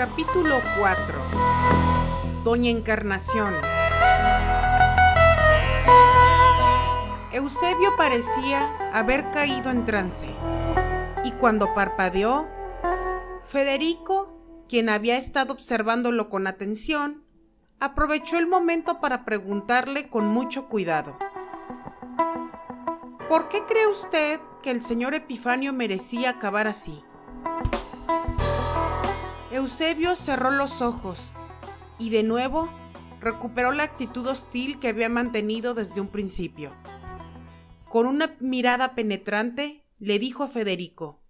Capítulo 4 Doña Encarnación Eusebio parecía haber caído en trance, y cuando parpadeó, Federico, quien había estado observándolo con atención, aprovechó el momento para preguntarle con mucho cuidado. ¿Por qué cree usted que el señor Epifanio merecía acabar así? Eusebio cerró los ojos y de nuevo recuperó la actitud hostil que había mantenido desde un principio. Con una mirada penetrante le dijo a Federico,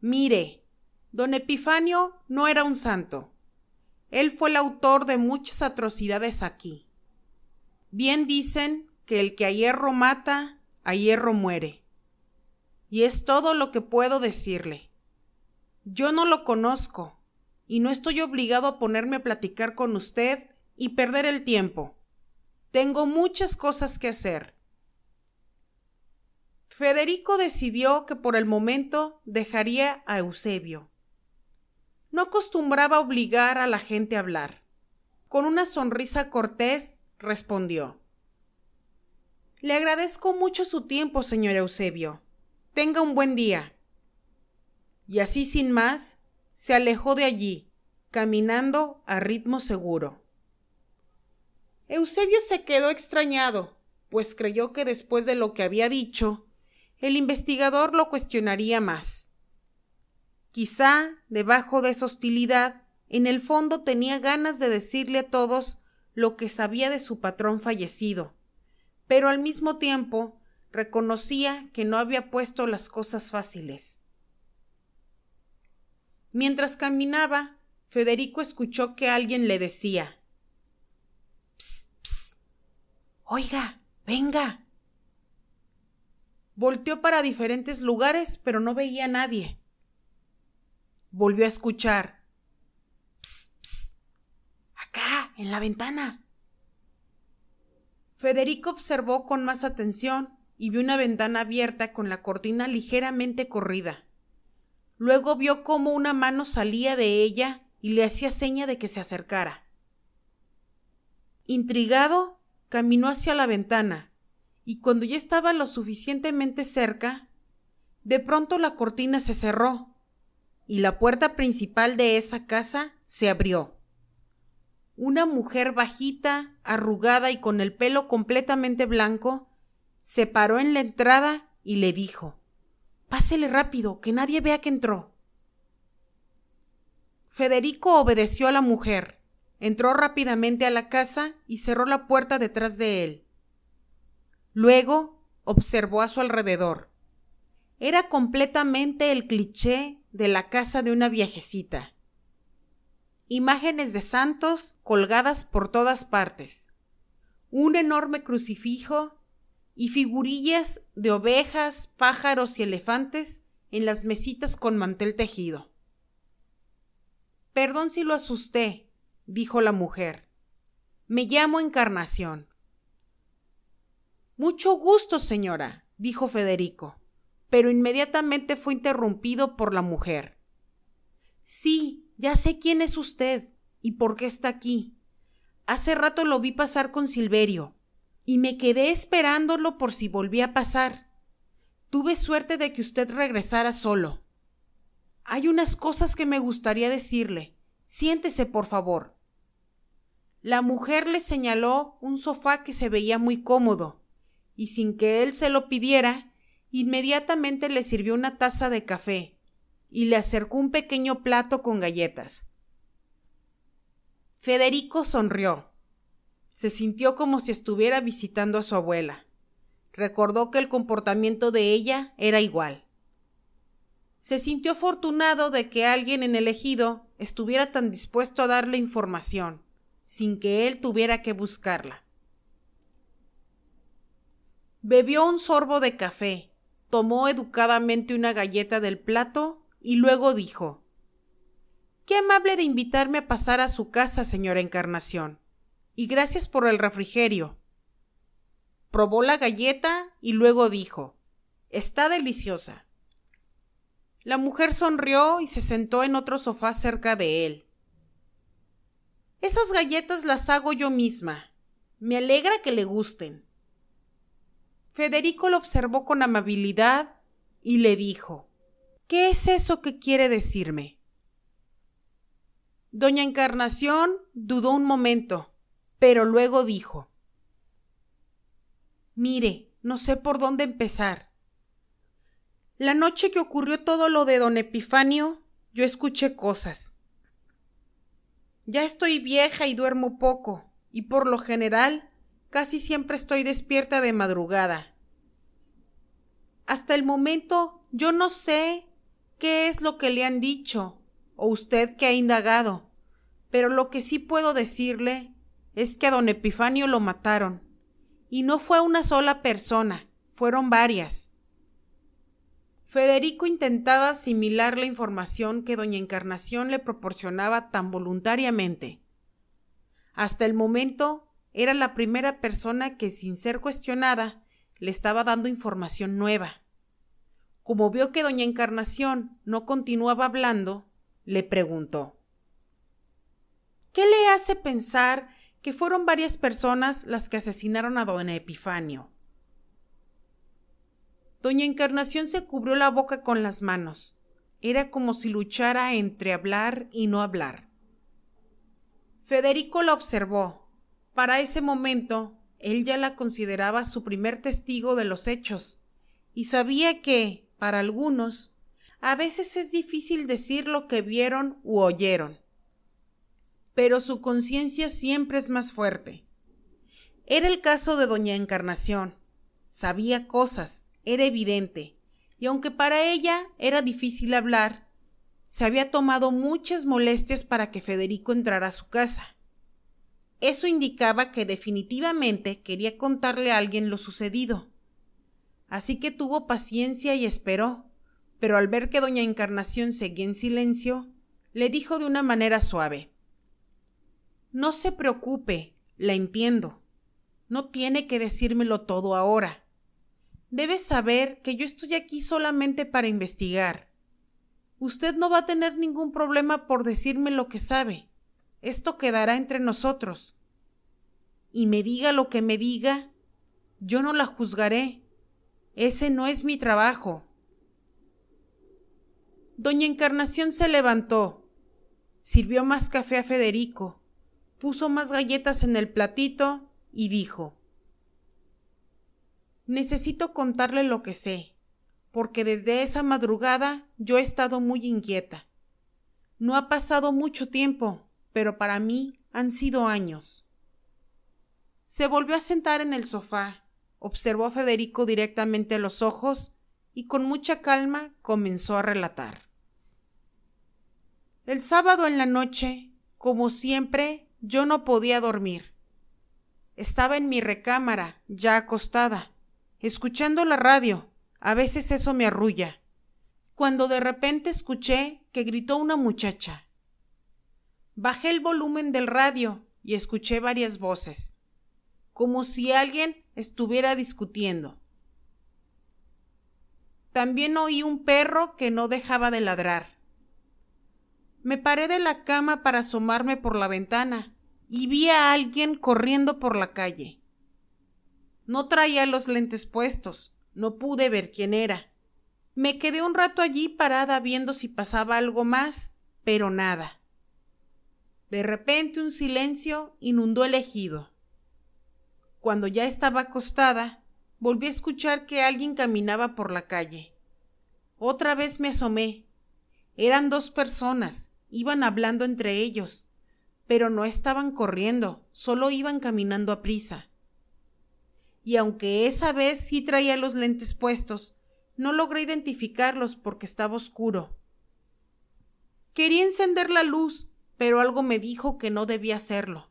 Mire, don Epifanio no era un santo. Él fue el autor de muchas atrocidades aquí. Bien dicen que el que a hierro mata, a hierro muere. Y es todo lo que puedo decirle. Yo no lo conozco y no estoy obligado a ponerme a platicar con usted y perder el tiempo. Tengo muchas cosas que hacer. Federico decidió que por el momento dejaría a Eusebio. No acostumbraba obligar a la gente a hablar. Con una sonrisa cortés respondió Le agradezco mucho su tiempo, señor Eusebio. Tenga un buen día y así sin más se alejó de allí, caminando a ritmo seguro. Eusebio se quedó extrañado, pues creyó que después de lo que había dicho, el investigador lo cuestionaría más. Quizá, debajo de esa hostilidad, en el fondo tenía ganas de decirle a todos lo que sabía de su patrón fallecido, pero al mismo tiempo reconocía que no había puesto las cosas fáciles. Mientras caminaba, Federico escuchó que alguien le decía Psst, psst. Oiga, venga. Volteó para diferentes lugares, pero no veía a nadie. Volvió a escuchar Psst, psst. Acá, en la ventana. Federico observó con más atención y vio una ventana abierta con la cortina ligeramente corrida. Luego vio cómo una mano salía de ella y le hacía seña de que se acercara. Intrigado, caminó hacia la ventana, y cuando ya estaba lo suficientemente cerca, de pronto la cortina se cerró, y la puerta principal de esa casa se abrió. Una mujer bajita, arrugada y con el pelo completamente blanco, se paró en la entrada y le dijo Pásele rápido, que nadie vea que entró. Federico obedeció a la mujer, entró rápidamente a la casa y cerró la puerta detrás de él. Luego observó a su alrededor. Era completamente el cliché de la casa de una viejecita. Imágenes de santos colgadas por todas partes. Un enorme crucifijo y figurillas de ovejas, pájaros y elefantes en las mesitas con mantel tejido. Perdón si lo asusté, dijo la mujer. Me llamo Encarnación. Mucho gusto, señora, dijo Federico, pero inmediatamente fue interrumpido por la mujer. Sí, ya sé quién es usted y por qué está aquí. Hace rato lo vi pasar con Silverio y me quedé esperándolo por si volvía a pasar. Tuve suerte de que usted regresara solo. Hay unas cosas que me gustaría decirle. Siéntese, por favor. La mujer le señaló un sofá que se veía muy cómodo, y sin que él se lo pidiera, inmediatamente le sirvió una taza de café y le acercó un pequeño plato con galletas. Federico sonrió. Se sintió como si estuviera visitando a su abuela. Recordó que el comportamiento de ella era igual. Se sintió afortunado de que alguien en el ejido estuviera tan dispuesto a darle información, sin que él tuviera que buscarla. Bebió un sorbo de café, tomó educadamente una galleta del plato y luego dijo Qué amable de invitarme a pasar a su casa, señora Encarnación y gracias por el refrigerio. Probó la galleta y luego dijo Está deliciosa. La mujer sonrió y se sentó en otro sofá cerca de él. Esas galletas las hago yo misma. Me alegra que le gusten. Federico lo observó con amabilidad y le dijo ¿Qué es eso que quiere decirme? Doña Encarnación dudó un momento, pero luego dijo Mire, no sé por dónde empezar. La noche que ocurrió todo lo de don Epifanio, yo escuché cosas. Ya estoy vieja y duermo poco, y por lo general casi siempre estoy despierta de madrugada. Hasta el momento yo no sé qué es lo que le han dicho, o usted que ha indagado, pero lo que sí puedo decirle es que a don Epifanio lo mataron, y no fue una sola persona, fueron varias. Federico intentaba asimilar la información que doña Encarnación le proporcionaba tan voluntariamente. Hasta el momento era la primera persona que, sin ser cuestionada, le estaba dando información nueva. Como vio que doña Encarnación no continuaba hablando, le preguntó ¿Qué le hace pensar que fueron varias personas las que asesinaron a don Epifanio? Doña Encarnación se cubrió la boca con las manos. Era como si luchara entre hablar y no hablar. Federico la observó. Para ese momento, él ya la consideraba su primer testigo de los hechos, y sabía que, para algunos, a veces es difícil decir lo que vieron u oyeron. Pero su conciencia siempre es más fuerte. Era el caso de doña Encarnación. Sabía cosas, era evidente, y aunque para ella era difícil hablar, se había tomado muchas molestias para que Federico entrara a su casa. Eso indicaba que definitivamente quería contarle a alguien lo sucedido. Así que tuvo paciencia y esperó, pero al ver que doña Encarnación seguía en silencio, le dijo de una manera suave No se preocupe, la entiendo. No tiene que decírmelo todo ahora. Debe saber que yo estoy aquí solamente para investigar. Usted no va a tener ningún problema por decirme lo que sabe. Esto quedará entre nosotros. Y me diga lo que me diga, yo no la juzgaré. Ese no es mi trabajo. Doña Encarnación se levantó, sirvió más café a Federico, puso más galletas en el platito y dijo Necesito contarle lo que sé, porque desde esa madrugada yo he estado muy inquieta. No ha pasado mucho tiempo, pero para mí han sido años. Se volvió a sentar en el sofá, observó a Federico directamente los ojos y con mucha calma comenzó a relatar. El sábado en la noche, como siempre, yo no podía dormir. Estaba en mi recámara, ya acostada escuchando la radio. A veces eso me arrulla. Cuando de repente escuché que gritó una muchacha. Bajé el volumen del radio y escuché varias voces, como si alguien estuviera discutiendo. También oí un perro que no dejaba de ladrar. Me paré de la cama para asomarme por la ventana y vi a alguien corriendo por la calle. No traía los lentes puestos. No pude ver quién era. Me quedé un rato allí parada viendo si pasaba algo más, pero nada. De repente un silencio inundó el ejido. Cuando ya estaba acostada, volví a escuchar que alguien caminaba por la calle. Otra vez me asomé. Eran dos personas, iban hablando entre ellos, pero no estaban corriendo, solo iban caminando a prisa y aunque esa vez sí traía los lentes puestos, no logré identificarlos porque estaba oscuro. Quería encender la luz, pero algo me dijo que no debía hacerlo.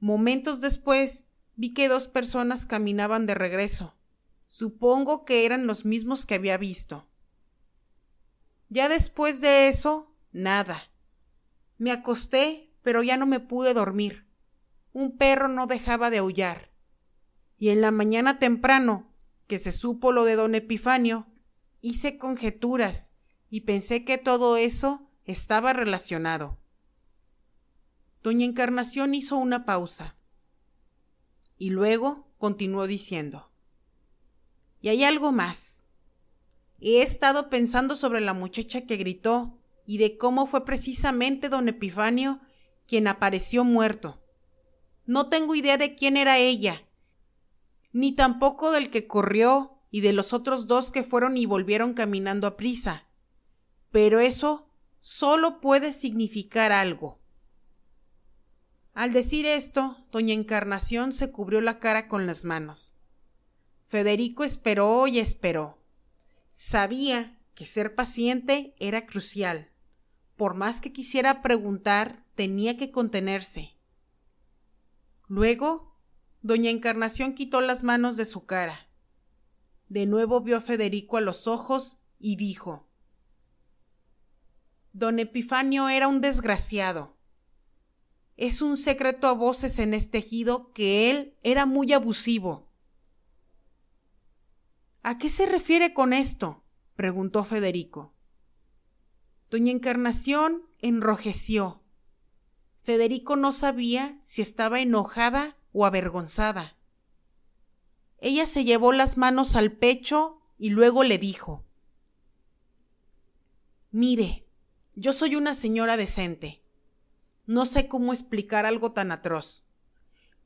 Momentos después vi que dos personas caminaban de regreso. Supongo que eran los mismos que había visto. Ya después de eso, nada. Me acosté, pero ya no me pude dormir. Un perro no dejaba de aullar y en la mañana temprano, que se supo lo de don Epifanio, hice conjeturas y pensé que todo eso estaba relacionado. Doña Encarnación hizo una pausa y luego continuó diciendo, y hay algo más. He estado pensando sobre la muchacha que gritó y de cómo fue precisamente don Epifanio quien apareció muerto. No tengo idea de quién era ella, ni tampoco del que corrió y de los otros dos que fueron y volvieron caminando a prisa. Pero eso solo puede significar algo. Al decir esto, doña Encarnación se cubrió la cara con las manos. Federico esperó y esperó. Sabía que ser paciente era crucial. Por más que quisiera preguntar, tenía que contenerse. Luego, doña Encarnación quitó las manos de su cara. De nuevo vio a Federico a los ojos y dijo Don Epifanio era un desgraciado. Es un secreto a voces en este ejido que él era muy abusivo. ¿A qué se refiere con esto? preguntó Federico. Doña Encarnación enrojeció. Federico no sabía si estaba enojada o avergonzada. Ella se llevó las manos al pecho y luego le dijo Mire, yo soy una señora decente. No sé cómo explicar algo tan atroz.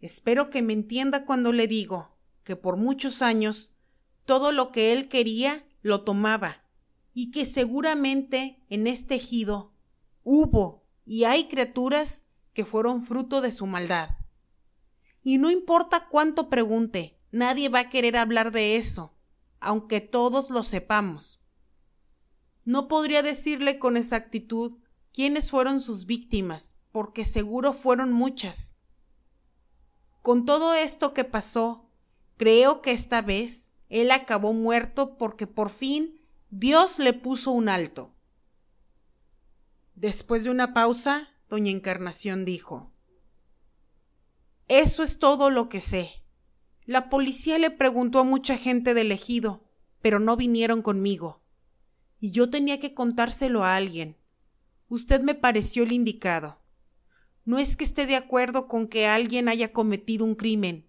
Espero que me entienda cuando le digo que por muchos años todo lo que él quería lo tomaba y que seguramente en este ejido hubo y hay criaturas que fueron fruto de su maldad. Y no importa cuánto pregunte, nadie va a querer hablar de eso, aunque todos lo sepamos. No podría decirle con exactitud quiénes fueron sus víctimas, porque seguro fueron muchas. Con todo esto que pasó, creo que esta vez él acabó muerto porque por fin Dios le puso un alto. Después de una pausa, doña Encarnación dijo, Eso es todo lo que sé. La policía le preguntó a mucha gente del ejido, pero no vinieron conmigo. Y yo tenía que contárselo a alguien. Usted me pareció el indicado. No es que esté de acuerdo con que alguien haya cometido un crimen,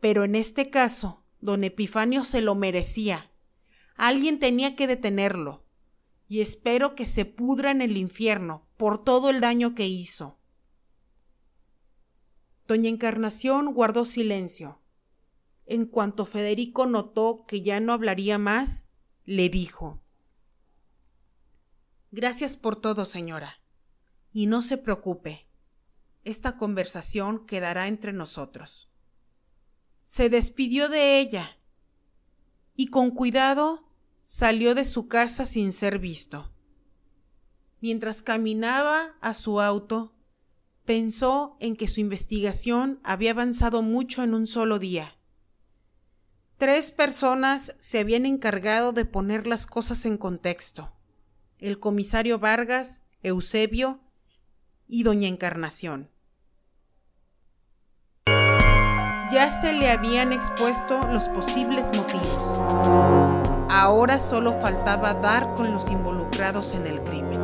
pero en este caso, don Epifanio se lo merecía Alguien tenía que detenerlo. Y espero que se pudra en el infierno por todo el daño que hizo. Doña Encarnación guardó silencio. En cuanto Federico notó que ya no hablaría más, le dijo Gracias por todo, señora. Y no se preocupe. Esta conversación quedará entre nosotros. Se despidió de ella y con cuidado salió de su casa sin ser visto. Mientras caminaba a su auto, pensó en que su investigación había avanzado mucho en un solo día. Tres personas se habían encargado de poner las cosas en contexto. El comisario Vargas, Eusebio y doña Encarnación. Ya se le habían expuesto los posibles motivos. Ahora solo faltaba dar con los involucrados en el crimen.